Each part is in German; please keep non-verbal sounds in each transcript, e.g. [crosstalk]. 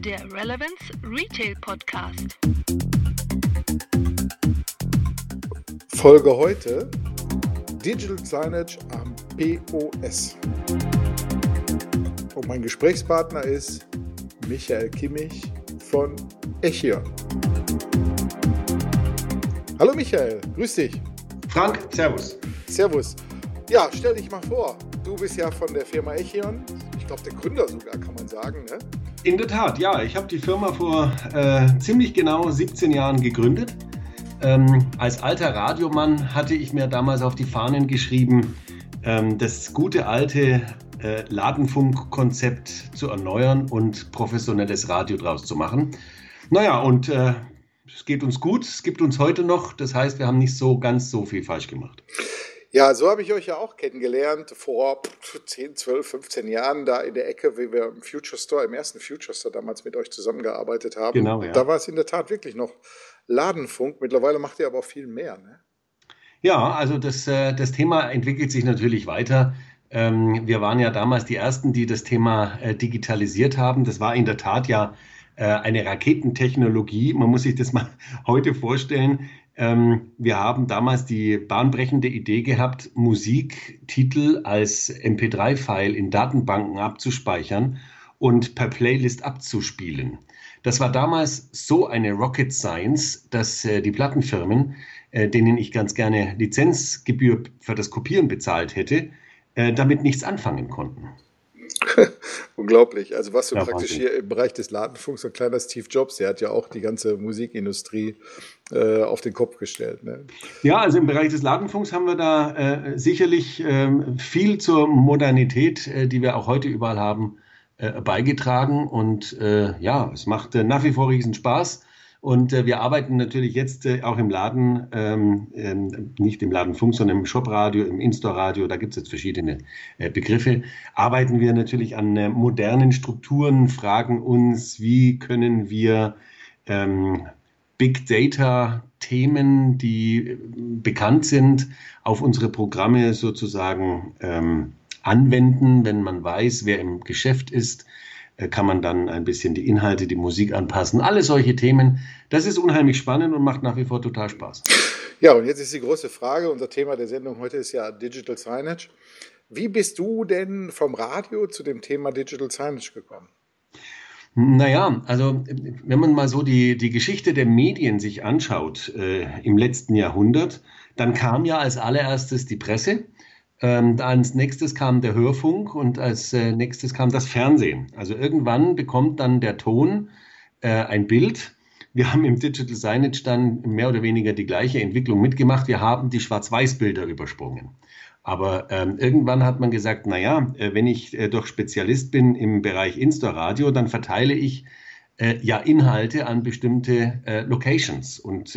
der Relevance Retail Podcast. Folge heute Digital Signage am POS. Und mein Gesprächspartner ist Michael Kimmich von Echion. Hallo Michael, grüß dich. Frank, Servus. Servus. Ja, stell dich mal vor. Du bist ja von der Firma Echion. Ich glaube, der Gründer sogar, kann man sagen. Ne? In der Tat, ja. Ich habe die Firma vor äh, ziemlich genau 17 Jahren gegründet. Ähm, als alter Radiomann hatte ich mir damals auf die Fahnen geschrieben, ähm, das gute alte äh, Ladenfunkkonzept zu erneuern und professionelles Radio draus zu machen. Naja, und äh, es geht uns gut, es gibt uns heute noch. Das heißt, wir haben nicht so ganz so viel falsch gemacht. Ja, so habe ich euch ja auch kennengelernt vor 10, 12, 15 Jahren da in der Ecke, wie wir im Future Store, im ersten Future Store damals mit euch zusammengearbeitet haben. Genau, ja. Da war es in der Tat wirklich noch Ladenfunk. Mittlerweile macht ihr aber auch viel mehr, ne? Ja, also das, äh, das Thema entwickelt sich natürlich weiter. Ähm, wir waren ja damals die Ersten, die das Thema äh, digitalisiert haben. Das war in der Tat ja äh, eine Raketentechnologie. Man muss sich das mal [laughs] heute vorstellen. Ähm, wir haben damals die bahnbrechende Idee gehabt, Musiktitel als MP3-File in Datenbanken abzuspeichern und per Playlist abzuspielen. Das war damals so eine Rocket Science, dass äh, die Plattenfirmen, äh, denen ich ganz gerne Lizenzgebühr für das Kopieren bezahlt hätte, äh, damit nichts anfangen konnten. [laughs] Unglaublich. Also was du ja, praktisch Wahnsinn. hier im Bereich des Ladenfunks, so ein kleiner Steve Jobs, der hat ja auch die ganze Musikindustrie äh, auf den Kopf gestellt. Ne? Ja, also im Bereich des Ladenfunks haben wir da äh, sicherlich äh, viel zur Modernität, äh, die wir auch heute überall haben, äh, beigetragen. Und äh, ja, es macht nach wie vor riesen Spaß. Und äh, wir arbeiten natürlich jetzt äh, auch im Laden, ähm, ähm, nicht im Ladenfunk, sondern im Shopradio, im In-Store-Radio, da gibt es jetzt verschiedene äh, Begriffe, arbeiten wir natürlich an äh, modernen Strukturen, fragen uns, wie können wir ähm, Big Data-Themen, die äh, bekannt sind, auf unsere Programme sozusagen ähm, anwenden, wenn man weiß, wer im Geschäft ist, kann man dann ein bisschen die Inhalte, die Musik anpassen. Alle solche Themen. Das ist unheimlich spannend und macht nach wie vor total Spaß. Ja, und jetzt ist die große Frage. Unser Thema der Sendung heute ist ja Digital Signage. Wie bist du denn vom Radio zu dem Thema Digital Signage gekommen? Naja, also wenn man mal so die, die Geschichte der Medien sich anschaut äh, im letzten Jahrhundert, dann kam ja als allererstes die Presse ähm, als nächstes kam der Hörfunk und als äh, nächstes kam das Fernsehen. Also irgendwann bekommt dann der Ton äh, ein Bild. Wir haben im Digital Signage dann mehr oder weniger die gleiche Entwicklung mitgemacht. Wir haben die Schwarz-Weiß-Bilder übersprungen. Aber ähm, irgendwann hat man gesagt, naja, äh, wenn ich äh, doch Spezialist bin im Bereich Insta-Radio, dann verteile ich äh, ja Inhalte an bestimmte äh, Locations. Und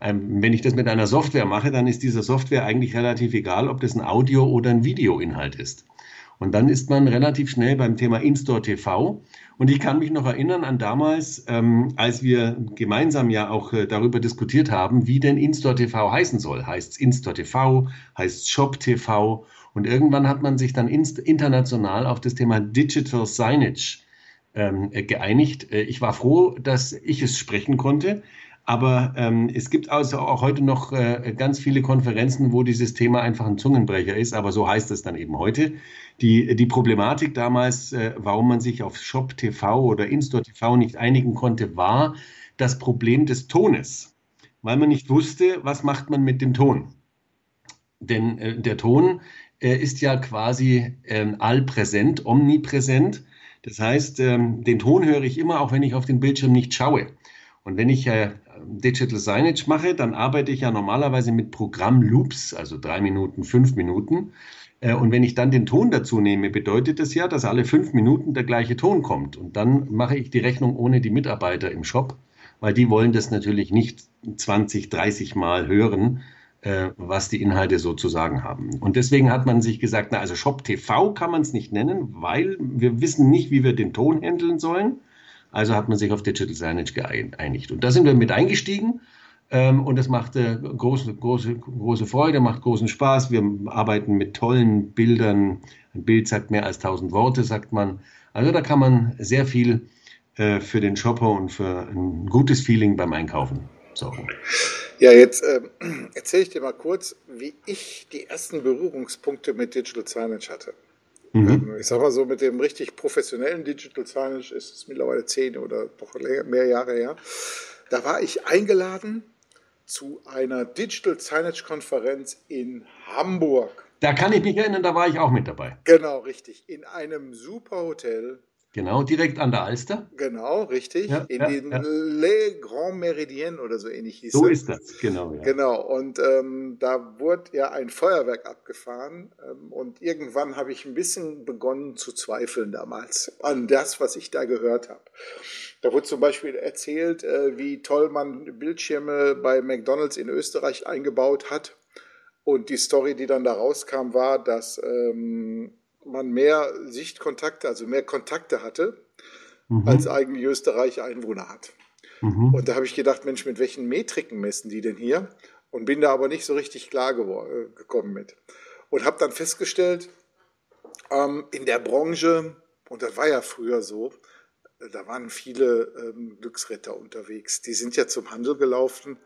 ähm, wenn ich das mit einer Software mache, dann ist dieser Software eigentlich relativ egal, ob das ein Audio- oder ein Videoinhalt ist. Und dann ist man relativ schnell beim Thema In-Store TV. Und ich kann mich noch erinnern an damals, ähm, als wir gemeinsam ja auch äh, darüber diskutiert haben, wie denn In-Store TV heißen soll. Heißt es In-Store TV, heißt Shop TV. Und irgendwann hat man sich dann international auf das Thema Digital Signage ähm, geeinigt. Äh, ich war froh, dass ich es sprechen konnte. Aber ähm, es gibt also auch heute noch äh, ganz viele Konferenzen, wo dieses Thema einfach ein Zungenbrecher ist. Aber so heißt es dann eben heute. Die, die Problematik damals, äh, warum man sich auf Shop TV oder Instore TV nicht einigen konnte, war das Problem des Tones. Weil man nicht wusste, was macht man mit dem Ton. Denn äh, der Ton äh, ist ja quasi ähm, allpräsent, omnipräsent. Das heißt, ähm, den Ton höre ich immer, auch wenn ich auf den Bildschirm nicht schaue. Und wenn ich äh, Digital Signage mache, dann arbeite ich ja normalerweise mit Programmloops, also drei Minuten, fünf Minuten. Äh, und wenn ich dann den Ton dazu nehme, bedeutet das ja, dass alle fünf Minuten der gleiche Ton kommt. Und dann mache ich die Rechnung ohne die Mitarbeiter im Shop, weil die wollen das natürlich nicht 20, 30 Mal hören, äh, was die Inhalte sozusagen haben. Und deswegen hat man sich gesagt, na, also Shop TV kann man es nicht nennen, weil wir wissen nicht, wie wir den Ton handeln sollen. Also hat man sich auf Digital Signage geeinigt. Und da sind wir mit eingestiegen. Ähm, und das macht äh, große, große, große Freude, macht großen Spaß. Wir arbeiten mit tollen Bildern. Ein Bild sagt mehr als tausend Worte, sagt man. Also da kann man sehr viel äh, für den Shopper und für ein gutes Feeling beim Einkaufen sorgen. Ja, jetzt äh, erzähle ich dir mal kurz, wie ich die ersten Berührungspunkte mit Digital Signage hatte. Mhm. Ähm, ich sag mal so, mit dem richtig professionellen Digital Signage ist es mittlerweile zehn oder doch mehr Jahre her. Da war ich eingeladen zu einer Digital Signage Konferenz in Hamburg. Da kann ich mich erinnern, da war ich auch mit dabei. Genau, richtig. In einem super Hotel Genau, direkt an der Alster. Genau, richtig. Ja, in ja, den ja. Le Grand Méridien oder so ähnlich hieß So es. ist das, genau. Ja. Genau, und ähm, da wurde ja ein Feuerwerk abgefahren ähm, und irgendwann habe ich ein bisschen begonnen zu zweifeln damals an das, was ich da gehört habe. Da wurde zum Beispiel erzählt, äh, wie toll man Bildschirme bei McDonald's in Österreich eingebaut hat. Und die Story, die dann da rauskam, war, dass ähm, man mehr Sichtkontakte, also mehr Kontakte hatte, mhm. als eigentlich Österreich Einwohner hat. Mhm. Und da habe ich gedacht, Mensch, mit welchen Metriken messen die denn hier? Und bin da aber nicht so richtig klar äh, gekommen mit. Und habe dann festgestellt, ähm, in der Branche, und das war ja früher so, da waren viele ähm, Glücksritter unterwegs. Die sind ja zum Handel gelaufen,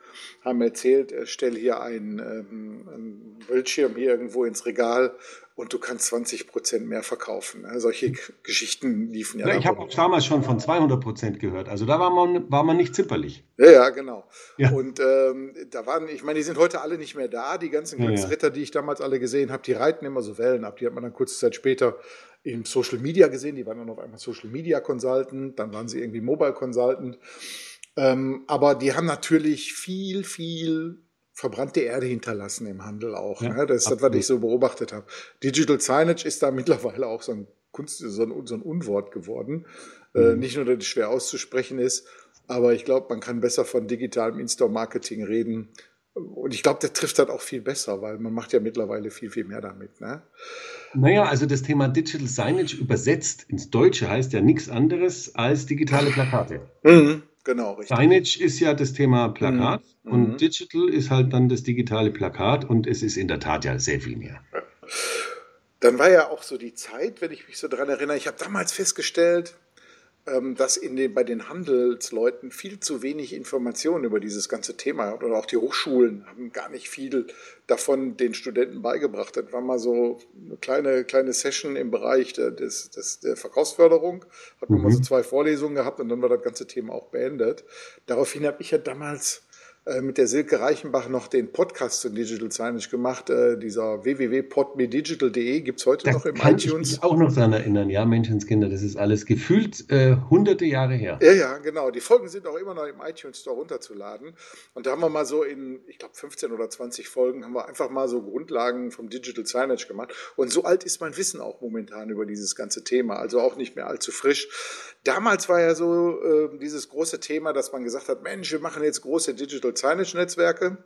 haben erzählt, äh, stell hier einen, ähm, einen Bildschirm hier irgendwo ins Regal und du kannst 20 Prozent mehr verkaufen. Ne? Solche Geschichten liefen ja. ja ich habe auch damals schon von 200 Prozent gehört. Also da war man, war man nicht zimperlich. Ja, ja, genau. Ja. Und ähm, da waren, ich meine, die sind heute alle nicht mehr da. Die ganzen Glücksritter, ja, die ich damals alle gesehen habe, die reiten immer so Wellen ab. Die hat man dann kurze Zeit später im Social Media gesehen. Die waren dann auf einmal Social Media Consultant, dann waren sie irgendwie Mobile Consultant. Ähm, aber die haben natürlich viel, viel verbrannte Erde hinterlassen im Handel auch. Ja, ne? Das ist das, was ich so beobachtet habe. Digital Signage ist da mittlerweile auch so ein Kunst, so ein, so ein Unwort geworden. Äh, mhm. Äh, nicht nur, dass es schwer auszusprechen ist, aber ich glaube, man kann besser von digitalem In-Store-Marketing reden. Und ich glaube, der trifft das auch viel besser, weil man macht ja mittlerweile viel, viel mehr damit. Ne? Naja, also das Thema Digital Signage übersetzt ins Deutsche heißt ja nichts anderes als digitale Plakate. Mhm. Genau, richtig. Signage ist ja das Thema Plakat mhm. und mhm. Digital ist halt dann das digitale Plakat und es ist in der Tat ja sehr viel mehr. Dann war ja auch so die Zeit, wenn ich mich so daran erinnere, ich habe damals festgestellt, dass in den, bei den Handelsleuten viel zu wenig Informationen über dieses ganze Thema hat. Oder auch die Hochschulen haben gar nicht viel davon den Studenten beigebracht. Das war mal so eine kleine, kleine Session im Bereich der, des, des, der Verkaufsförderung. Hat man mhm. mal so zwei Vorlesungen gehabt und dann war das ganze Thema auch beendet. Daraufhin habe ich ja damals mit der Silke Reichenbach noch den Podcast zu Digital Signage gemacht. Äh, dieser www.podmedigital.de gibt es heute da noch im kann iTunes. Ich mich auch noch daran erinnern, ja, Menschenskinder, das ist alles gefühlt äh, hunderte Jahre her. Ja, ja, genau. Die Folgen sind auch immer noch im iTunes Store runterzuladen. Und da haben wir mal so in, ich glaube, 15 oder 20 Folgen haben wir einfach mal so Grundlagen vom Digital Signage gemacht. Und so alt ist mein Wissen auch momentan über dieses ganze Thema, also auch nicht mehr allzu frisch. Damals war ja so äh, dieses große Thema, dass man gesagt hat, Mensch, wir machen jetzt große Digital Signage Netzwerke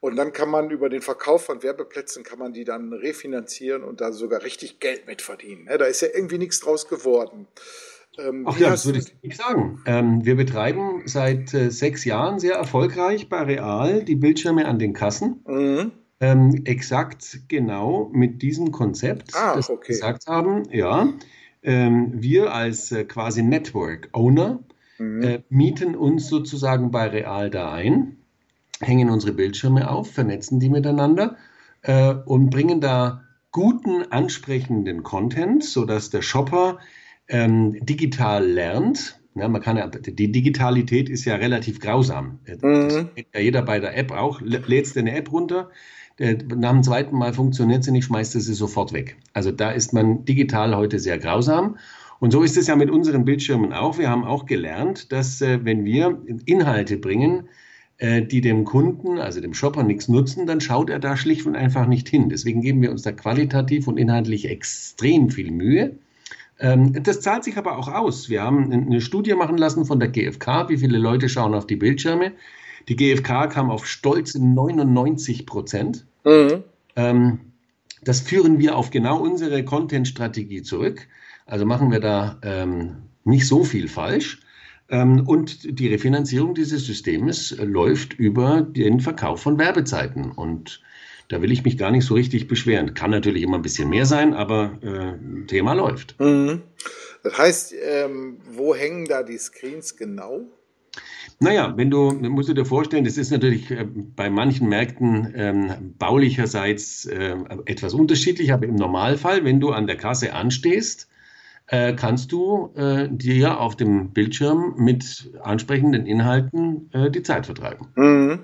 und dann kann man über den Verkauf von Werbeplätzen kann man die dann refinanzieren und da sogar richtig Geld mit verdienen. Ja, da ist ja irgendwie nichts draus geworden. Ähm, Ach ja, das würde ich nicht sagen. Ähm, wir betreiben seit äh, sechs Jahren sehr erfolgreich bei Real die Bildschirme an den Kassen. Mhm. Ähm, exakt genau mit diesem Konzept, ah, das okay. wir gesagt haben, ja wir als äh, quasi Network Owner mhm. äh, mieten uns sozusagen bei Real da ein, hängen unsere Bildschirme auf, vernetzen die miteinander äh, und bringen da guten, ansprechenden Content, sodass der Shopper ähm, digital lernt. Ja, man kann ja, die Digitalität ist ja relativ grausam. Mhm. Das ja jeder bei der App auch. Lädst du eine App runter, nach dem zweiten Mal funktioniert sie nicht, schmeißt sie sofort weg. Also da ist man digital heute sehr grausam. Und so ist es ja mit unseren Bildschirmen auch. Wir haben auch gelernt, dass äh, wenn wir Inhalte bringen, äh, die dem Kunden, also dem Shopper, nichts nutzen, dann schaut er da schlicht und einfach nicht hin. Deswegen geben wir uns da qualitativ und inhaltlich extrem viel Mühe. Ähm, das zahlt sich aber auch aus. Wir haben eine Studie machen lassen von der GfK, wie viele Leute schauen auf die Bildschirme. Die GfK kam auf stolze 99 Prozent. Mhm. Ähm, das führen wir auf genau unsere Content-Strategie zurück. Also machen wir da ähm, nicht so viel falsch. Ähm, und die Refinanzierung dieses Systems läuft über den Verkauf von Werbezeiten. Und da will ich mich gar nicht so richtig beschweren. Kann natürlich immer ein bisschen mehr sein, aber äh, Thema läuft. Mhm. Das heißt, ähm, wo hängen da die Screens genau? Naja, wenn du, musst du dir vorstellen, das ist natürlich äh, bei manchen Märkten ähm, baulicherseits äh, etwas unterschiedlich, aber im Normalfall, wenn du an der Kasse anstehst, äh, kannst du äh, dir auf dem Bildschirm mit ansprechenden Inhalten äh, die Zeit vertreiben. Mhm.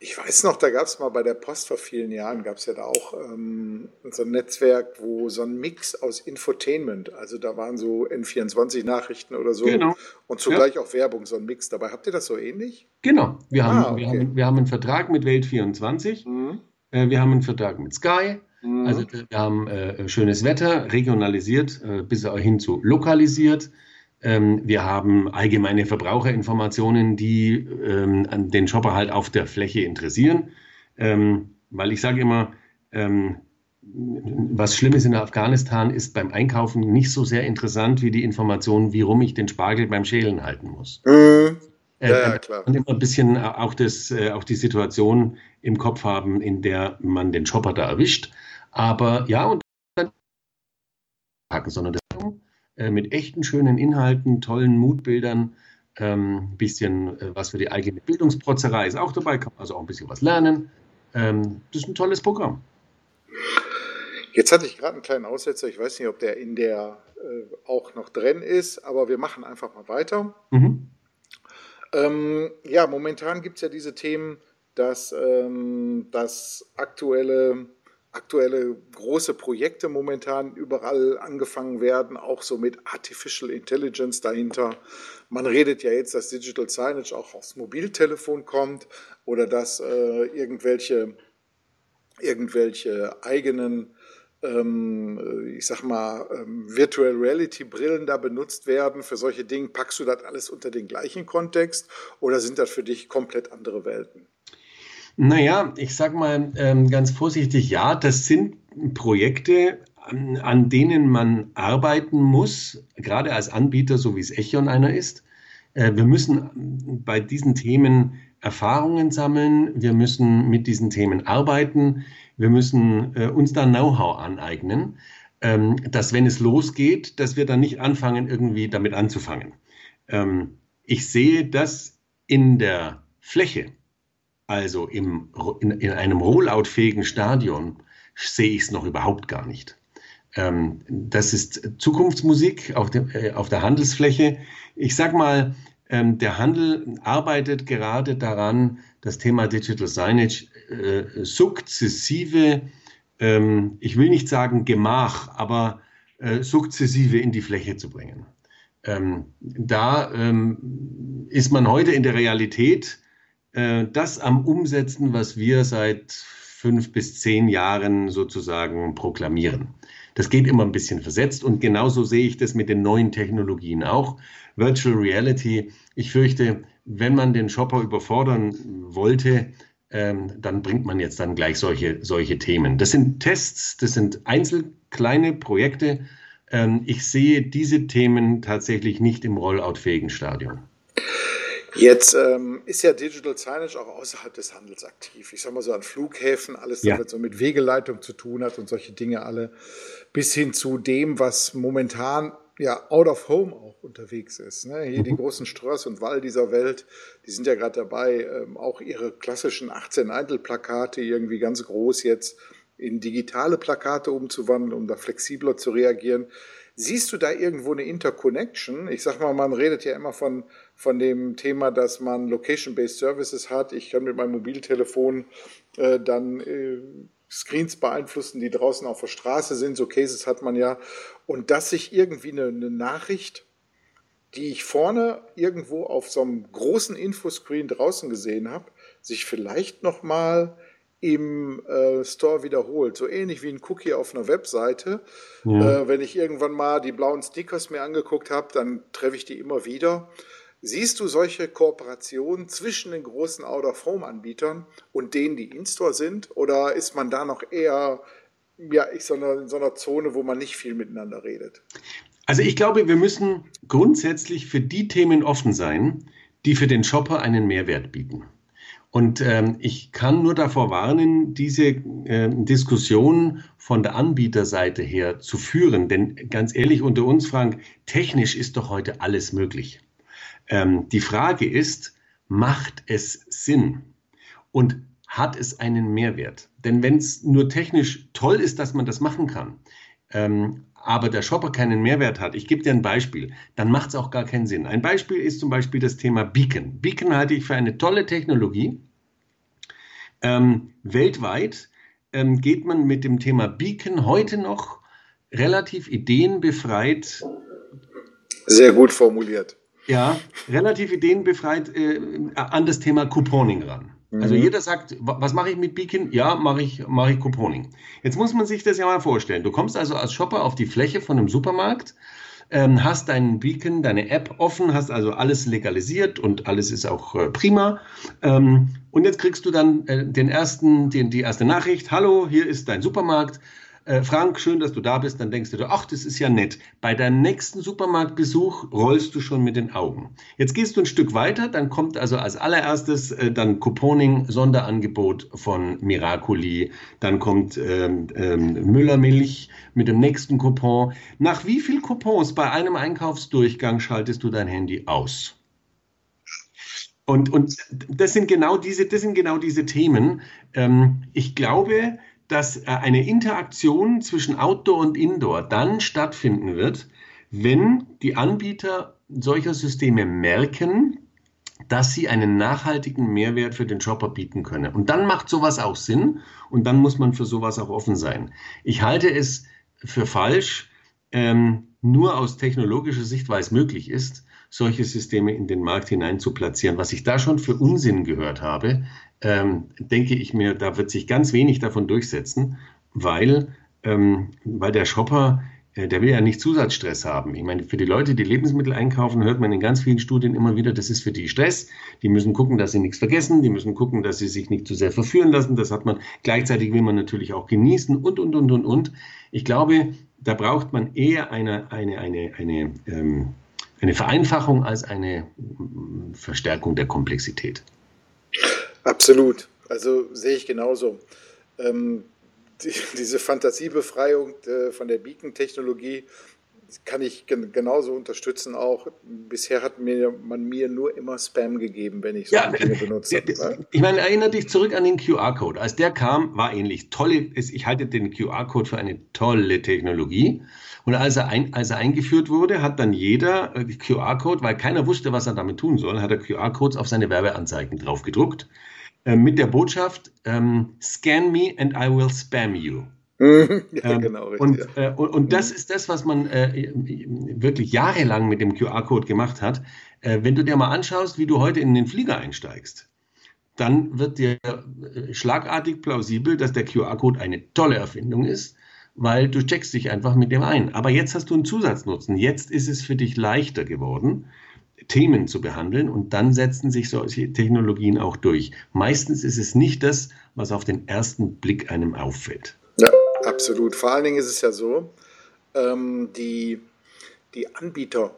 Ich weiß noch, da gab es mal bei der Post vor vielen Jahren, gab es ja da auch ähm, so ein Netzwerk, wo so ein Mix aus Infotainment, also da waren so N24-Nachrichten oder so genau. und zugleich ja. auch Werbung, so ein Mix dabei. Habt ihr das so ähnlich? Genau, wir, ah, haben, okay. wir, haben, wir haben einen Vertrag mit Welt24, mhm. äh, wir haben einen Vertrag mit Sky, mhm. also wir haben äh, schönes Wetter, regionalisiert äh, bis hin zu lokalisiert. Ähm, wir haben allgemeine Verbraucherinformationen, die ähm, den Shopper halt auf der Fläche interessieren. Ähm, weil ich sage immer, was Schlimmes in Afghanistan ist beim Einkaufen nicht so sehr interessant wie die Information, wie rum ich den Spargel beim Schälen halten muss. Mhm. Äh, ja, klar. Und immer ein bisschen auch, das, äh, auch die Situation im Kopf haben, in der man den Shopper da erwischt. Aber ja, und dann packen, sondern das äh, mit echten schönen Inhalten, tollen Mutbildern, ähm, bisschen äh, was für die eigene Bildungsprotzerei ist auch dabei, kann man also auch ein bisschen was lernen. Ähm, das ist ein tolles Programm. Jetzt hatte ich gerade einen kleinen Aussetzer, ich weiß nicht, ob der in der äh, auch noch drin ist, aber wir machen einfach mal weiter. Mhm. Ähm, ja, momentan gibt es ja diese Themen, dass ähm, das aktuelle aktuelle große Projekte momentan überall angefangen werden, auch so mit Artificial Intelligence dahinter. Man redet ja jetzt, dass Digital Signage auch aufs Mobiltelefon kommt oder dass äh, irgendwelche, irgendwelche eigenen, ähm, ich sag mal, ähm, Virtual Reality Brillen da benutzt werden für solche Dinge. Packst du das alles unter den gleichen Kontext oder sind das für dich komplett andere Welten? Naja, ich sag mal ähm, ganz vorsichtig, ja, das sind Projekte, an, an, denen man arbeiten muss, gerade als Anbieter, so wie es Echion einer ist. Äh, wir müssen bei diesen Themen Erfahrungen sammeln, wir müssen mit diesen Themen arbeiten, wir müssen äh, uns da Know-how aneignen, ähm, dass wenn es losgeht, dass wir dann nicht anfangen, irgendwie damit anzufangen. Ähm, ich sehe das in der Fläche also im, in, in einem rolloutfähigen Stadion, sehe ich es noch überhaupt gar nicht. Ähm, das ist Zukunftsmusik auf, dem, äh, auf der Handelsfläche. Ich sage mal, ähm, der Handel arbeitet gerade daran, das Thema Digital Signage äh, sukzessive, ähm, ich will nicht sagen Gemach, aber äh, sukzessive in die Fläche zu bringen. Ähm, da ähm, ist man heute in der Realität äh, das am Umsetzen, was wir seit fünf bis zehn Jahren sozusagen proklamieren. Das geht immer ein bisschen versetzt und genauso sehe ich das mit den neuen Technologien auch. Virtual Reality, ich fürchte, wenn man den Shopper überfordern wollte, ähm, dann bringt man jetzt dann gleich solche, solche Themen. Das sind Tests, das sind einzelne kleine Projekte. Ähm, ich sehe diese Themen tatsächlich nicht im rolloutfähigen Stadion. Jetzt ähm, ist ja Digital Signage auch außerhalb des Handels aktiv. Ich sag mal so an Flughäfen, alles, ja. was so mit Wegeleitung zu tun hat und solche Dinge alle, bis hin zu dem, was momentan ja out of home auch unterwegs ist. Ne? Hier mhm. die großen Ströss und Wall dieser Welt, die sind ja gerade dabei, ähm, auch ihre klassischen 18 Eintelplakate irgendwie ganz groß jetzt in digitale Plakate umzuwandeln, um da flexibler zu reagieren. Siehst du da irgendwo eine Interconnection? Ich sag mal, man redet ja immer von, von dem Thema, dass man Location-Based Services hat. Ich kann mit meinem Mobiltelefon äh, dann äh, Screens beeinflussen, die draußen auf der Straße sind. So Cases hat man ja. Und dass sich irgendwie eine, eine Nachricht, die ich vorne irgendwo auf so einem großen Infoscreen draußen gesehen habe, sich vielleicht nochmal mal im äh, Store wiederholt. So ähnlich wie ein Cookie auf einer Webseite. Ja. Äh, wenn ich irgendwann mal die blauen Stickers mir angeguckt habe, dann treffe ich die immer wieder. Siehst du solche Kooperationen zwischen den großen Out-of-Home-Anbietern und denen, die in-Store sind? Oder ist man da noch eher ja, in so einer Zone, wo man nicht viel miteinander redet? Also ich glaube, wir müssen grundsätzlich für die Themen offen sein, die für den Shopper einen Mehrwert bieten. Und ähm, ich kann nur davor warnen, diese äh, Diskussion von der Anbieterseite her zu führen. Denn ganz ehrlich unter uns, Frank, technisch ist doch heute alles möglich. Ähm, die Frage ist, macht es Sinn? Und hat es einen Mehrwert? Denn wenn es nur technisch toll ist, dass man das machen kann, ähm, aber der Shopper keinen Mehrwert hat, ich gebe dir ein Beispiel, dann macht es auch gar keinen Sinn. Ein Beispiel ist zum Beispiel das Thema Beacon. Beacon halte ich für eine tolle Technologie. Ähm, weltweit ähm, geht man mit dem Thema Beacon heute noch relativ ideenbefreit. Sehr gut formuliert. Ja, relativ ideenbefreit äh, an das Thema Couponing ran. Also mhm. jeder sagt, was mache ich mit Beacon? Ja, mache ich, mache ich Couponing. Jetzt muss man sich das ja mal vorstellen. Du kommst also als Shopper auf die Fläche von einem Supermarkt, ähm, hast deinen Beacon, deine App offen, hast also alles legalisiert und alles ist auch äh, prima. Ähm, und jetzt kriegst du dann äh, den ersten, den, die erste Nachricht, hallo, hier ist dein Supermarkt äh, Frank, schön, dass du da bist, dann denkst du dir, ach, das ist ja nett. Bei deinem nächsten Supermarktbesuch rollst du schon mit den Augen. Jetzt gehst du ein Stück weiter, dann kommt also als allererstes äh, dann Couponing, Sonderangebot von Miracoli, dann kommt ähm, ähm, Müllermilch mit dem nächsten Coupon. Nach wie viel Coupons bei einem Einkaufsdurchgang schaltest du dein Handy aus? Und, und das sind genau diese, das sind genau diese Themen. Ähm, ich glaube, dass äh, eine Interaktion zwischen Outdoor und Indoor dann stattfinden wird, wenn die Anbieter solcher Systeme merken, dass sie einen nachhaltigen Mehrwert für den Shopper bieten können. Und dann macht sowas auch Sinn und dann muss man für sowas auch offen sein. Ich halte es für falsch, ähm, nur aus technologischer Sicht, weil es möglich ist, solche Systeme in den Markt hinein zu platzieren. Was ich da schon für Unsinn gehört habe, ähm, denke ich mir, da wird sich ganz wenig davon durchsetzen, weil, ähm, weil der Shopper, äh, der will ja nicht Zusatzstress haben. Ich meine, für die Leute, die Lebensmittel einkaufen, hört man in ganz vielen Studien immer wieder, das ist für die Stress. Die müssen gucken, dass sie nichts vergessen, die müssen gucken, dass sie sich nicht zu sehr verführen lassen. Das hat man, gleichzeitig will man natürlich auch genießen und, und, und, und, und. Ich glaube, da braucht man eher eine, eine, eine, eine, ähm, eine Vereinfachung als eine Verstärkung der Komplexität. Absolut. Also sehe ich genauso. Ähm, die, diese Fantasiebefreiung äh, von der Beacon-Technologie kann ich gen genauso unterstützen. Auch bisher hat mir, man mir nur immer Spam gegeben, wenn ich so ja, Dinge benutzt habe. Ich meine, erinnere dich zurück an den QR-Code. Als der kam, war ähnlich. Tolle, ich halte den QR-Code für eine tolle Technologie. Und als er, ein, als er eingeführt wurde, hat dann jeder äh, QR-Code, weil keiner wusste, was er damit tun soll, hat er QR-Codes auf seine Werbeanzeigen drauf gedruckt. Äh, mit der Botschaft, ähm, scan me and I will spam you. [laughs] ja, ähm, genau, richtig, und, äh, und, und, das ist das, was man äh, wirklich jahrelang mit dem QR-Code gemacht hat. Äh, wenn du dir mal anschaust, wie du heute in den Flieger einsteigst, dann wird dir äh, schlagartig plausibel, dass der QR-Code eine tolle Erfindung ist, weil du checkst dich einfach mit dem ein. Aber jetzt hast du einen Zusatznutzen. Jetzt ist es für dich leichter geworden, Themen zu behandeln und dann setzen sich solche Technologien auch durch. Meistens ist es nicht das, was auf den ersten Blick einem auffällt. Absolut. Vor allen Dingen ist es ja so, ähm, die, die Anbieter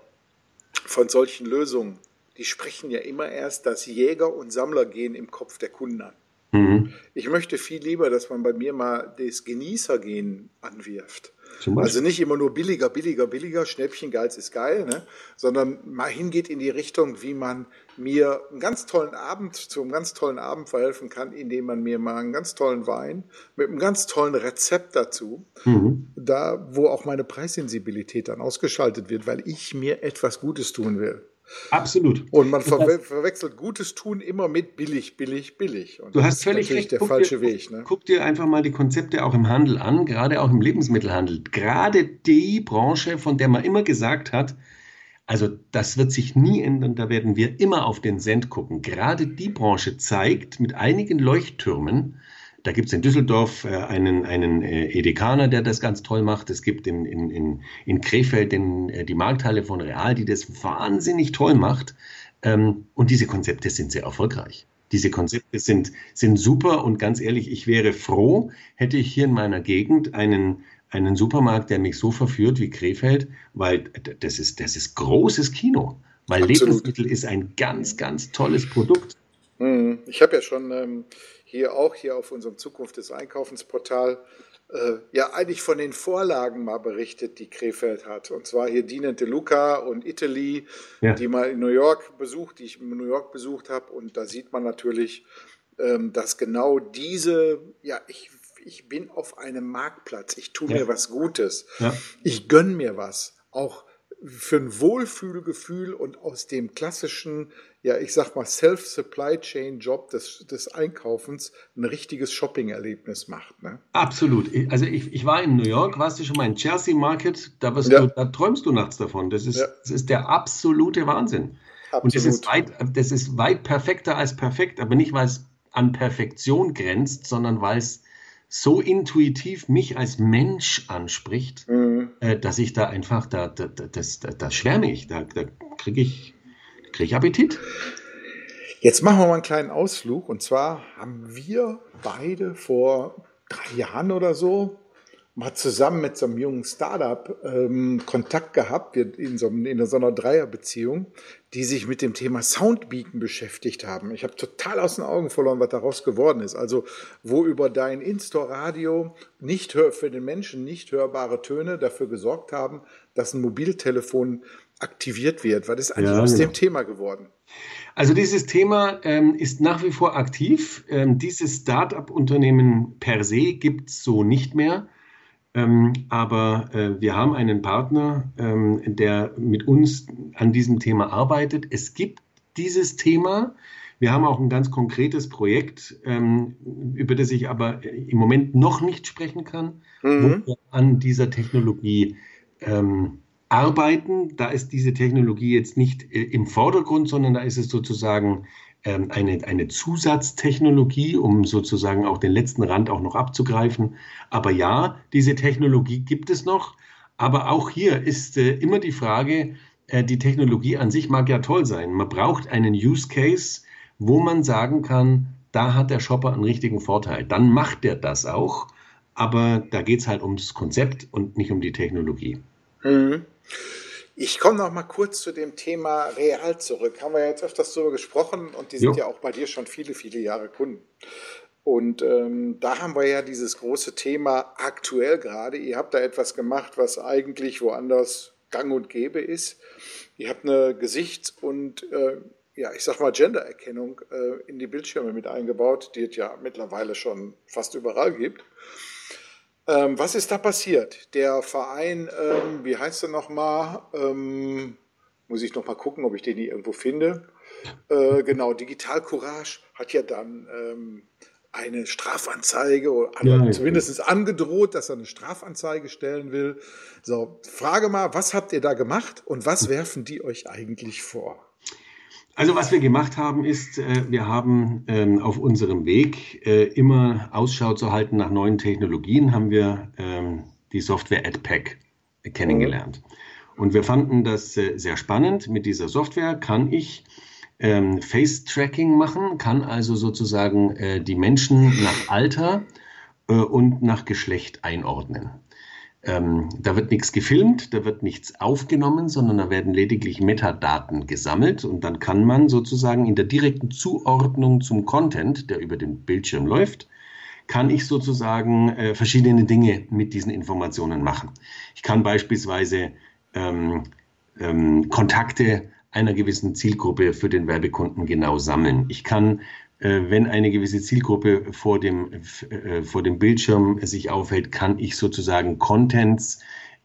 von solchen Lösungen, die sprechen ja immer erst das Jäger- und Sammlergehen im Kopf der Kunden an. Mhm. Ich möchte viel lieber, dass man bei mir mal das Genießergehen anwirft. Also nicht immer nur billiger, billiger, billiger, Schnäppchen, Geiz ist geil, ne? sondern mal hingeht in die Richtung, wie man mir einen ganz tollen Abend, zu einem ganz tollen Abend verhelfen kann, indem man mir mal einen ganz tollen Wein mit einem ganz tollen Rezept dazu, mhm. da wo auch meine Preissensibilität dann ausgeschaltet wird, weil ich mir etwas Gutes tun will. Absolut. Und man verwe verwechselt gutes Tun immer mit billig, billig, billig. Und du hast völlig recht. der guck falsche dir, Weg. Ne? Guck dir einfach mal die Konzepte auch im Handel an, gerade auch im Lebensmittelhandel. Gerade die Branche, von der man immer gesagt hat, also das wird sich nie ändern, da werden wir immer auf den Cent gucken. Gerade die Branche zeigt mit einigen Leuchttürmen, da gibt es in Düsseldorf äh, einen, einen äh, Edekaner, der das ganz toll macht. Es gibt in, in, in, in Krefeld den, äh, die Markthalle von Real, die das wahnsinnig toll macht. Ähm, und diese Konzepte sind sehr erfolgreich. Diese Konzepte sind, sind super und ganz ehrlich, ich wäre froh, hätte ich hier in meiner Gegend einen, einen Supermarkt, der mich so verführt wie Krefeld, weil das ist, das ist großes Kino. Weil Absolut. Lebensmittel ist ein ganz, ganz tolles Produkt. Mhm. Ich habe ja schon ähm, hier auch hier auf unserem Zukunft des Einkaufensportal äh, ja eigentlich von den Vorlagen mal berichtet, die Krefeld hat. Und zwar hier Dina De Luca und Italy, ja. die mal in New York besucht, die ich in New York besucht habe. Und da sieht man natürlich, ähm, dass genau diese, ja, ich, ich bin auf einem Marktplatz, ich tue ja. mir was Gutes, ja. ich gönne mir was, auch für ein Wohlfühlgefühl und aus dem klassischen ja, ich sag mal, Self-Supply-Chain-Job des, des Einkaufens ein richtiges Shopping-Erlebnis macht. Ne? Absolut. Also ich, ich war in New York, warst du schon mal in Chelsea Market, da, ja. du, da träumst du nachts davon. Das ist, ja. das ist der absolute Wahnsinn. Absolut. Und das ist, weit, das ist weit perfekter als perfekt, aber nicht, weil es an Perfektion grenzt, sondern weil es so intuitiv mich als Mensch anspricht, mhm. äh, dass ich da einfach, da, da, das, da, da schwärme ich, da, da kriege ich Kriege ich Appetit? Jetzt machen wir mal einen kleinen Ausflug. Und zwar haben wir beide vor drei Jahren oder so mal zusammen mit so einem jungen Startup ähm, Kontakt gehabt, in so, in so einer Dreierbeziehung, die sich mit dem Thema Soundbeacon beschäftigt haben. Ich habe total aus den Augen verloren, was daraus geworden ist. Also wo über dein In-Store-Radio für den Menschen nicht hörbare Töne dafür gesorgt haben, dass ein Mobiltelefon aktiviert wird? Was ist eigentlich ja, aus genau. dem Thema geworden? Also dieses Thema ähm, ist nach wie vor aktiv. Ähm, dieses Start-up-Unternehmen per se gibt es so nicht mehr. Ähm, aber äh, wir haben einen Partner, ähm, der mit uns an diesem Thema arbeitet. Es gibt dieses Thema. Wir haben auch ein ganz konkretes Projekt, ähm, über das ich aber im Moment noch nicht sprechen kann, mhm. wo wir an dieser Technologie ähm, arbeiten. Da ist diese Technologie jetzt nicht äh, im Vordergrund, sondern da ist es sozusagen ähm, eine, eine Zusatztechnologie, um sozusagen auch den letzten Rand auch noch abzugreifen. Aber ja, diese Technologie gibt es noch. Aber auch hier ist äh, immer die Frage, äh, die Technologie an sich mag ja toll sein. Man braucht einen Use Case, wo man sagen kann, da hat der Shopper einen richtigen Vorteil. Dann macht er das auch. Aber da geht es halt ums Konzept und nicht um die Technologie. Mhm. Ich komme noch mal kurz zu dem Thema Real zurück. Haben wir jetzt öfters darüber gesprochen und die sind jo. ja auch bei dir schon viele, viele Jahre Kunden. Und ähm, da haben wir ja dieses große Thema aktuell gerade. Ihr habt da etwas gemacht, was eigentlich woanders gang und gäbe ist. Ihr habt eine Gesichts- und äh, ja, ich sag mal Gendererkennung äh, in die Bildschirme mit eingebaut, die es ja mittlerweile schon fast überall gibt. Ähm, was ist da passiert? Der Verein, ähm, wie heißt er nochmal? Ähm, muss ich nochmal gucken, ob ich den hier irgendwo finde. Äh, genau, Digital Courage hat ja dann ähm, eine Strafanzeige oder ja, zumindest angedroht, dass er eine Strafanzeige stellen will. So, frage mal, was habt ihr da gemacht und was werfen die euch eigentlich vor? Also was wir gemacht haben, ist, äh, wir haben ähm, auf unserem Weg äh, immer Ausschau zu halten nach neuen Technologien, haben wir ähm, die Software AdPack kennengelernt. Und wir fanden das äh, sehr spannend. Mit dieser Software kann ich ähm, Face-Tracking machen, kann also sozusagen die Menschen nach Alter und nach Geschlecht einordnen. Ähm, da wird nichts gefilmt, da wird nichts aufgenommen, sondern da werden lediglich Metadaten gesammelt und dann kann man sozusagen in der direkten Zuordnung zum Content, der über den Bildschirm läuft, kann ich sozusagen äh, verschiedene Dinge mit diesen Informationen machen. Ich kann beispielsweise ähm, ähm, Kontakte einer gewissen Zielgruppe für den Werbekunden genau sammeln. Ich kann wenn eine gewisse Zielgruppe vor dem, äh, vor dem Bildschirm sich aufhält, kann ich sozusagen Contents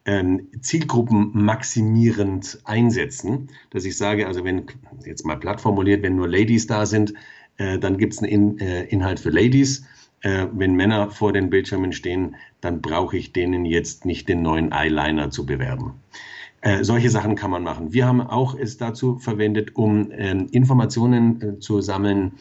ähm, Zielgruppen maximierend einsetzen, dass ich sage, also wenn, jetzt mal platt formuliert, wenn nur Ladies da sind, äh, dann gibt es einen Inhalt für Ladies. wenn Männer vor den Bildschirmen stehen, dann brauche ich denen jetzt nicht den neuen Eyeliner zu bewerben. solche Sachen kann man machen. Wir haben auch es dazu verwendet, um ähm, Informationen zu sammeln,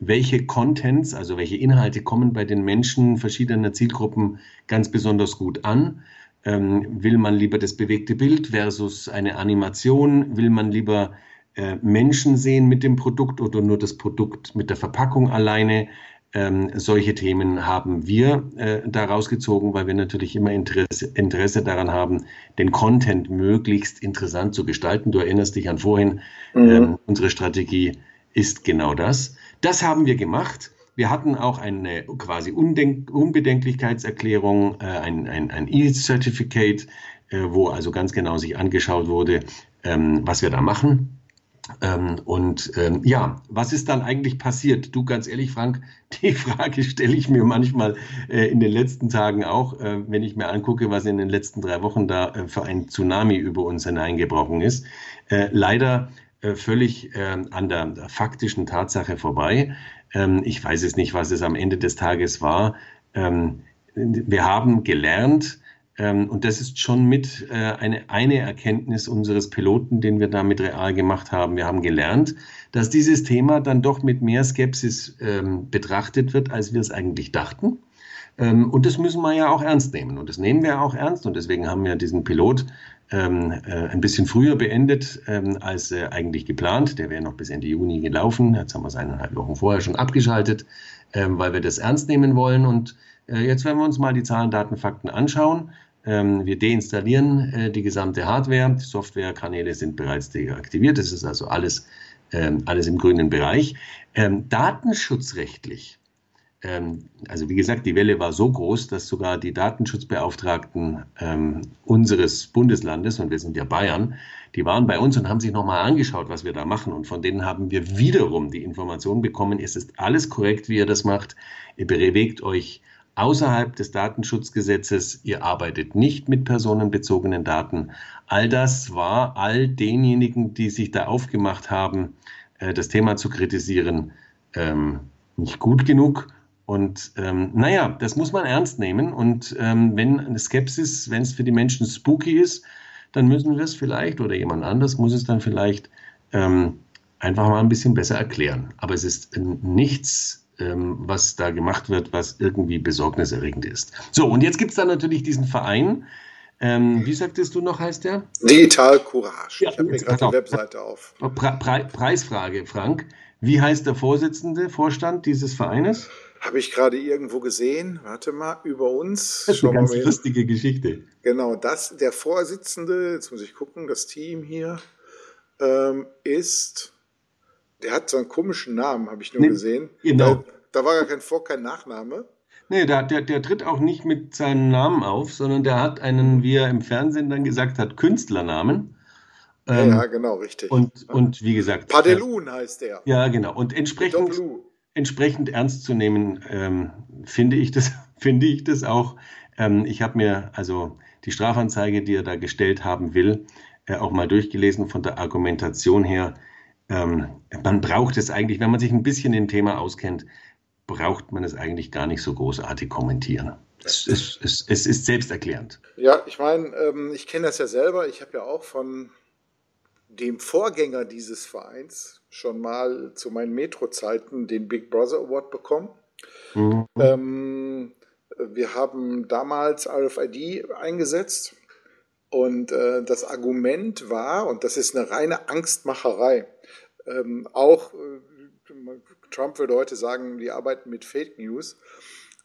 welche Contents, also welche Inhalte kommen bei den Menschen verschiedener Zielgruppen ganz besonders gut an. Ähm, will man lieber das bewegte Bild versus eine Animation? Will man lieber äh, Menschen sehen mit dem Produkt oder nur das Produkt mit der Verpackung alleine? Ähm, solche Themen haben wir äh, daraus gezogen, weil wir natürlich immer Interesse, Interesse, daran haben, den Content möglichst interessant zu gestalten. Du erinnerst dich an vorhin, mhm. ähm, unsere Strategie ist genau das. Das haben wir gemacht. Wir hatten auch eine quasi Undenk Unbedenklichkeitserklärung, äh, ein, ein, ein E-Certificate, äh, wo also ganz genau sich angeschaut wurde, ähm, was wir da machen. Ähm, und ähm, ja, was ist dann eigentlich passiert? Du, ganz ehrlich, Frank, [laughs] die Frage stelle ich mir manchmal äh, in den letzten Tagen auch, äh, wenn ich mir angucke, was in den letzten drei Wochen da äh, für ein Tsunami über uns hineingebrochen ist. Äh, leider völlig äh, an der faktischen Tatsache vorbei. Ähm, ich weiß es nicht, was es am Ende des Tages war. Ähm, wir haben gelernt, ähm, und das ist schon mit äh, eine, Erkenntnis unseres Piloten, den wir da mit Real gemacht haben. Wir haben gelernt, dass dieses Thema dann doch mit mehr Skepsis ähm, betrachtet wird, als wir es eigentlich dachten. Ähm, und das müssen wir ja auch ernst nehmen. Und das nehmen wir auch ernst. Und deswegen haben wir diesen Pilot ähm, äh, ein bisschen früher beendet ähm, als äh, eigentlich geplant. Der wäre noch bis Ende Juni gelaufen. Jetzt haben wir es eineinhalb Wochen vorher schon abgeschaltet, ähm, weil wir das ernst nehmen wollen. Und äh, jetzt werden wir uns mal die Zahlen, Daten, Fakten anschauen. Ähm, wir deinstallieren äh, die gesamte Hardware. Die Softwarekanäle sind bereits deaktiviert. Das ist also alles, ähm, alles im grünen Bereich. Ähm, datenschutzrechtlich also wie gesagt, die Welle war so groß, dass sogar die Datenschutzbeauftragten ähm, unseres Bundeslandes, und wir sind ja Bayern, die waren bei uns und haben sich nochmal angeschaut, was wir da machen. Und von denen haben wir wiederum die Information bekommen, es ist alles korrekt, wie ihr das macht. Ihr bewegt euch außerhalb des Datenschutzgesetzes, ihr arbeitet nicht mit personenbezogenen Daten. All das war all denjenigen, die sich da aufgemacht haben, äh, das Thema zu kritisieren, ähm, nicht gut genug. Und ähm, naja, das muss man ernst nehmen. Und ähm, wenn eine Skepsis, wenn es für die Menschen spooky ist, dann müssen wir es vielleicht oder jemand anders muss es dann vielleicht ähm, einfach mal ein bisschen besser erklären. Aber es ist nichts, ähm, was da gemacht wird, was irgendwie besorgniserregend ist. So, und jetzt gibt es dann natürlich diesen Verein. Ähm, wie sagtest du noch, heißt der? Digital Courage. Ja, ich habe mir gerade die Webseite auf. Pre Pre Preisfrage, Frank. Wie heißt der Vorsitzende, Vorstand dieses Vereines? Habe ich gerade irgendwo gesehen. Warte mal, über uns. Das ist eine ganz lustige Geschichte. Genau, das, der Vorsitzende, jetzt muss ich gucken, das Team hier, ähm, ist, der hat so einen komischen Namen, habe ich nur nee, gesehen. Genau. Da, da, war gar kein Vor-, kein Nachname. Nee, der, der, der tritt auch nicht mit seinem Namen auf, sondern der hat einen, wie er im Fernsehen dann gesagt hat, Künstlernamen. Ähm, ja, genau, richtig. Und, und wie gesagt. Padelun heißt der. Ja, genau. Und entsprechend entsprechend ernst zu nehmen, ähm, finde ich das, [laughs] finde ich das auch. Ähm, ich habe mir also die Strafanzeige, die er da gestellt haben will, äh, auch mal durchgelesen von der Argumentation her. Ähm, man braucht es eigentlich, wenn man sich ein bisschen im Thema auskennt, braucht man es eigentlich gar nicht so großartig kommentieren. Es, es, es, es ist selbsterklärend. Ja, ich meine, ähm, ich kenne das ja selber. Ich habe ja auch von dem Vorgänger dieses Vereins schon mal zu meinen Metro-Zeiten den Big Brother Award bekommen. Mhm. Ähm, wir haben damals RFID eingesetzt und äh, das Argument war, und das ist eine reine Angstmacherei, ähm, auch äh, Trump würde heute sagen, die arbeiten mit Fake News.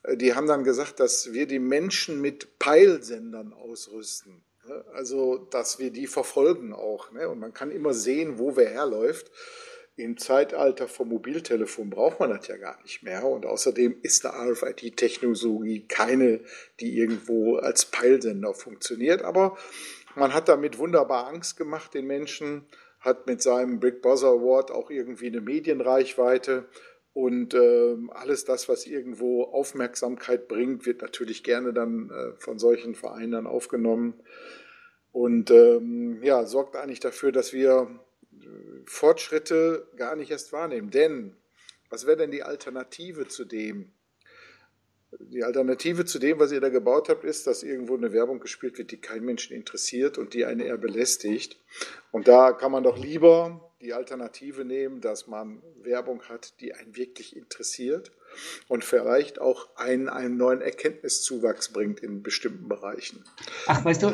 Äh, die haben dann gesagt, dass wir die Menschen mit Peilsendern ausrüsten. Ne? Also, dass wir die verfolgen auch. Ne? Und man kann immer sehen, wo wer herläuft. Im Zeitalter vom Mobiltelefon braucht man das ja gar nicht mehr. Und außerdem ist eine RFID-Technologie keine, die irgendwo als Peilsender funktioniert. Aber man hat damit wunderbar Angst gemacht den Menschen, hat mit seinem Big Buzzer Award auch irgendwie eine Medienreichweite und äh, alles das, was irgendwo Aufmerksamkeit bringt, wird natürlich gerne dann äh, von solchen Vereinen aufgenommen. Und ähm, ja, sorgt eigentlich dafür, dass wir Fortschritte gar nicht erst wahrnehmen. Denn was wäre denn die Alternative zu dem? Die Alternative zu dem, was ihr da gebaut habt, ist, dass irgendwo eine Werbung gespielt wird, die keinen Menschen interessiert und die einen eher belästigt. Und da kann man doch lieber die Alternative nehmen, dass man Werbung hat, die einen wirklich interessiert und vielleicht auch einen, einen neuen Erkenntniszuwachs bringt in bestimmten Bereichen. Ach, weißt du,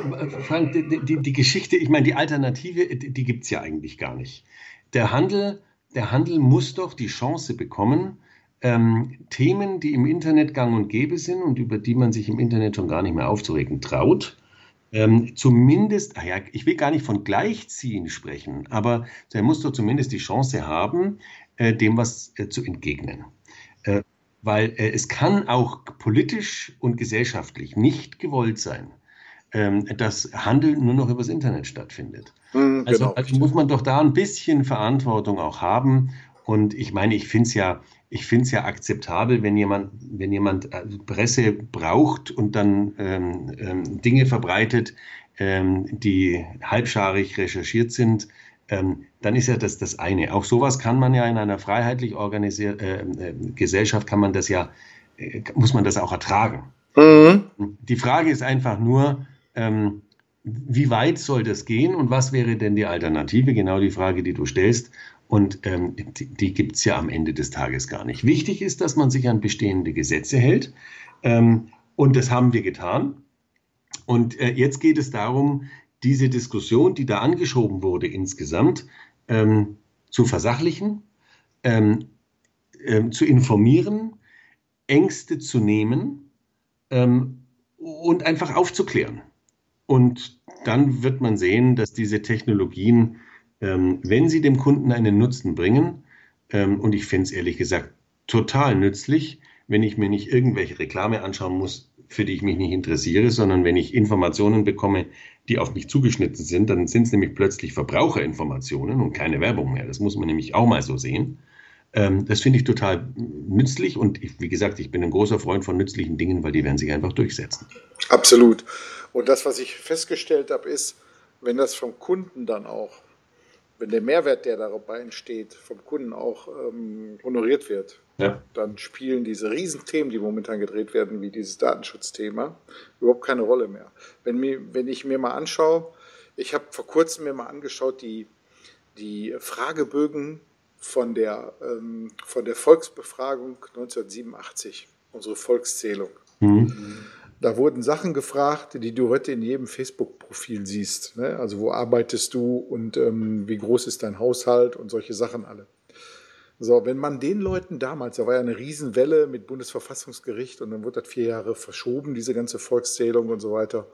Frank, die, die, die Geschichte, ich meine, die Alternative, die, die gibt es ja eigentlich gar nicht. Der Handel, der Handel muss doch die Chance bekommen, ähm, Themen, die im Internet gang und gäbe sind und über die man sich im Internet schon gar nicht mehr aufzuregen traut, ähm, zumindest, ja, ich will gar nicht von Gleichziehen sprechen, aber er muss doch zumindest die Chance haben, äh, dem was äh, zu entgegnen. Äh, weil äh, es kann auch politisch und gesellschaftlich nicht gewollt sein, ähm, dass Handel nur noch übers Internet stattfindet. Mhm, also, genau. also muss man doch da ein bisschen Verantwortung auch haben. Und ich meine, ich finde es ja, ich finde es ja akzeptabel, wenn jemand, wenn jemand äh, Presse braucht und dann ähm, ähm, Dinge verbreitet, ähm, die halbscharig recherchiert sind, ähm, dann ist ja das das eine. Auch sowas kann man ja in einer freiheitlich organisierten äh, äh, Gesellschaft, kann man das ja, äh, muss man das auch ertragen. Mhm. Die Frage ist einfach nur, ähm, wie weit soll das gehen und was wäre denn die Alternative? Genau die Frage, die du stellst. Und ähm, die, die gibt es ja am Ende des Tages gar nicht. Wichtig ist, dass man sich an bestehende Gesetze hält. Ähm, und das haben wir getan. Und äh, jetzt geht es darum, diese Diskussion, die da angeschoben wurde insgesamt, ähm, zu versachlichen, ähm, ähm, zu informieren, Ängste zu nehmen ähm, und einfach aufzuklären. Und dann wird man sehen, dass diese Technologien, ähm, wenn sie dem Kunden einen Nutzen bringen, ähm, und ich finde es ehrlich gesagt total nützlich, wenn ich mir nicht irgendwelche Reklame anschauen muss, für die ich mich nicht interessiere, sondern wenn ich Informationen bekomme, die auf mich zugeschnitten sind, dann sind es nämlich plötzlich Verbraucherinformationen und keine Werbung mehr. Das muss man nämlich auch mal so sehen. Ähm, das finde ich total nützlich und ich, wie gesagt, ich bin ein großer Freund von nützlichen Dingen, weil die werden sich einfach durchsetzen. Absolut. Und das, was ich festgestellt habe, ist, wenn das vom Kunden dann auch, wenn der Mehrwert, der dabei entsteht, vom Kunden auch ähm, honoriert wird, ja. dann spielen diese Riesenthemen, die momentan gedreht werden, wie dieses Datenschutzthema, überhaupt keine Rolle mehr. Wenn, mir, wenn ich mir mal anschaue, ich habe vor kurzem mir mal angeschaut, die, die Fragebögen von der, ähm, von der Volksbefragung 1987, unsere Volkszählung. Mhm. Da wurden Sachen gefragt, die du heute in jedem Facebook-Profil siehst. Ne? Also wo arbeitest du und ähm, wie groß ist dein Haushalt und solche Sachen alle. So, wenn man den Leuten damals, da war ja eine Riesenwelle mit Bundesverfassungsgericht und dann wurde das vier Jahre verschoben, diese ganze Volkszählung und so weiter.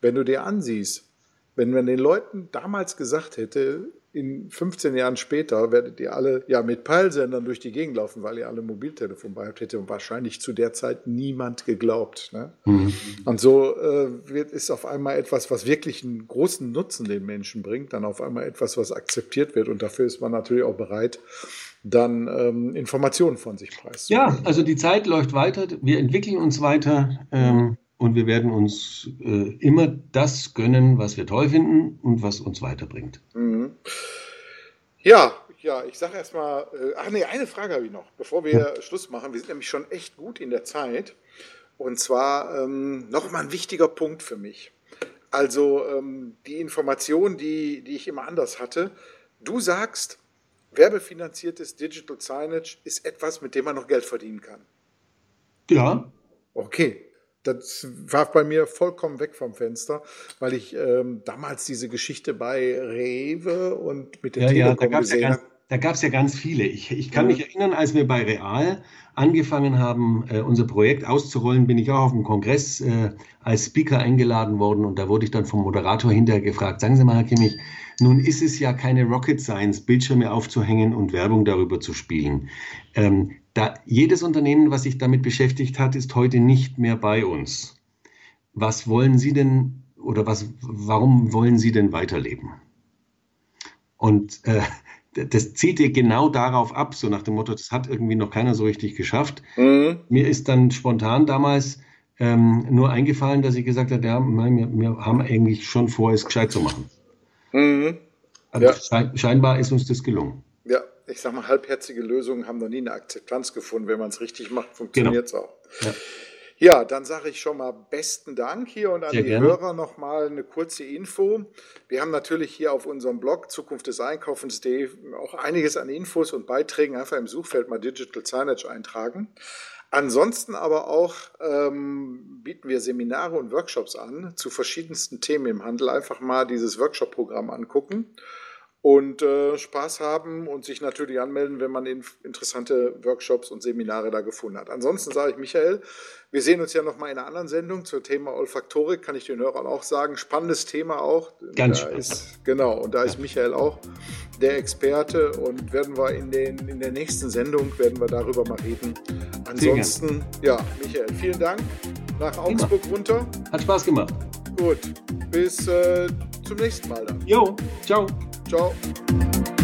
Wenn du dir ansiehst, wenn man den Leuten damals gesagt hätte, in 15 Jahren später werdet ihr alle ja mit Peilsendern durch die Gegend laufen, weil ihr alle Mobiltelefon bei habt, hätte wahrscheinlich zu der Zeit niemand geglaubt. Ne? Mhm. Und so äh, wird, ist auf einmal etwas, was wirklich einen großen Nutzen den Menschen bringt, dann auf einmal etwas, was akzeptiert wird. Und dafür ist man natürlich auch bereit, dann ähm, Informationen von sich preiszugeben. Ja, also die Zeit läuft weiter, wir entwickeln uns weiter. Ähm und wir werden uns äh, immer das gönnen, was wir toll finden und was uns weiterbringt. Mhm. Ja, ja, ich sage erstmal, äh, ach nee, eine Frage habe ich noch, bevor wir ja. Schluss machen. Wir sind nämlich schon echt gut in der Zeit. Und zwar ähm, nochmal ein wichtiger Punkt für mich. Also ähm, die Information, die, die ich immer anders hatte. Du sagst, werbefinanziertes Digital Signage ist etwas, mit dem man noch Geld verdienen kann. Ja. Okay, das war bei mir vollkommen weg vom Fenster, weil ich ähm, damals diese Geschichte bei Rewe und mit dem ja, Telekom ja, gesehen habe. Da gab es ja ganz viele. Ich, ich kann mhm. mich erinnern, als wir bei Real angefangen haben, äh, unser Projekt auszurollen, bin ich auch auf dem Kongress äh, als Speaker eingeladen worden und da wurde ich dann vom Moderator hinterher gefragt, sagen Sie mal, Herr Kimmich, nun ist es ja keine Rocket Science, Bildschirme aufzuhängen und Werbung darüber zu spielen. Ähm, da, jedes Unternehmen, was sich damit beschäftigt hat, ist heute nicht mehr bei uns. Was wollen Sie denn oder was, warum wollen Sie denn weiterleben? Und äh, das zieht ihr genau darauf ab, so nach dem Motto, das hat irgendwie noch keiner so richtig geschafft. Mhm. Mir ist dann spontan damals ähm, nur eingefallen, dass ich gesagt habe, ja, wir, wir haben eigentlich schon vor, es gescheit zu machen. Mhm. Ja. Scheinbar ist uns das gelungen. Ja, ich sag mal, halbherzige Lösungen haben noch nie eine Akzeptanz gefunden. Wenn man es richtig macht, funktioniert es genau. auch. Ja. Ja, dann sage ich schon mal besten Dank hier und an Sehr die gerne. Hörer nochmal eine kurze Info. Wir haben natürlich hier auf unserem Blog Zukunft des Einkaufens.de auch einiges an Infos und Beiträgen. Einfach im Suchfeld mal Digital Signage eintragen. Ansonsten aber auch ähm, bieten wir Seminare und Workshops an zu verschiedensten Themen im Handel. Einfach mal dieses Workshop-Programm angucken. Und äh, Spaß haben und sich natürlich anmelden, wenn man in, interessante Workshops und Seminare da gefunden hat. Ansonsten sage ich Michael, wir sehen uns ja noch mal in einer anderen Sendung zum Thema Olfaktorik, kann ich den Hörern auch sagen. Spannendes Thema auch. Ganz spannend. Ist, genau, und da ist Michael auch der Experte und werden wir in, den, in der nächsten Sendung werden wir darüber mal reden. Ansonsten, ja, Michael, vielen Dank. Nach Augsburg Immer. runter. Hat Spaß gemacht. Gut, bis äh, zum nächsten Mal dann. Jo, ciao. Ciao.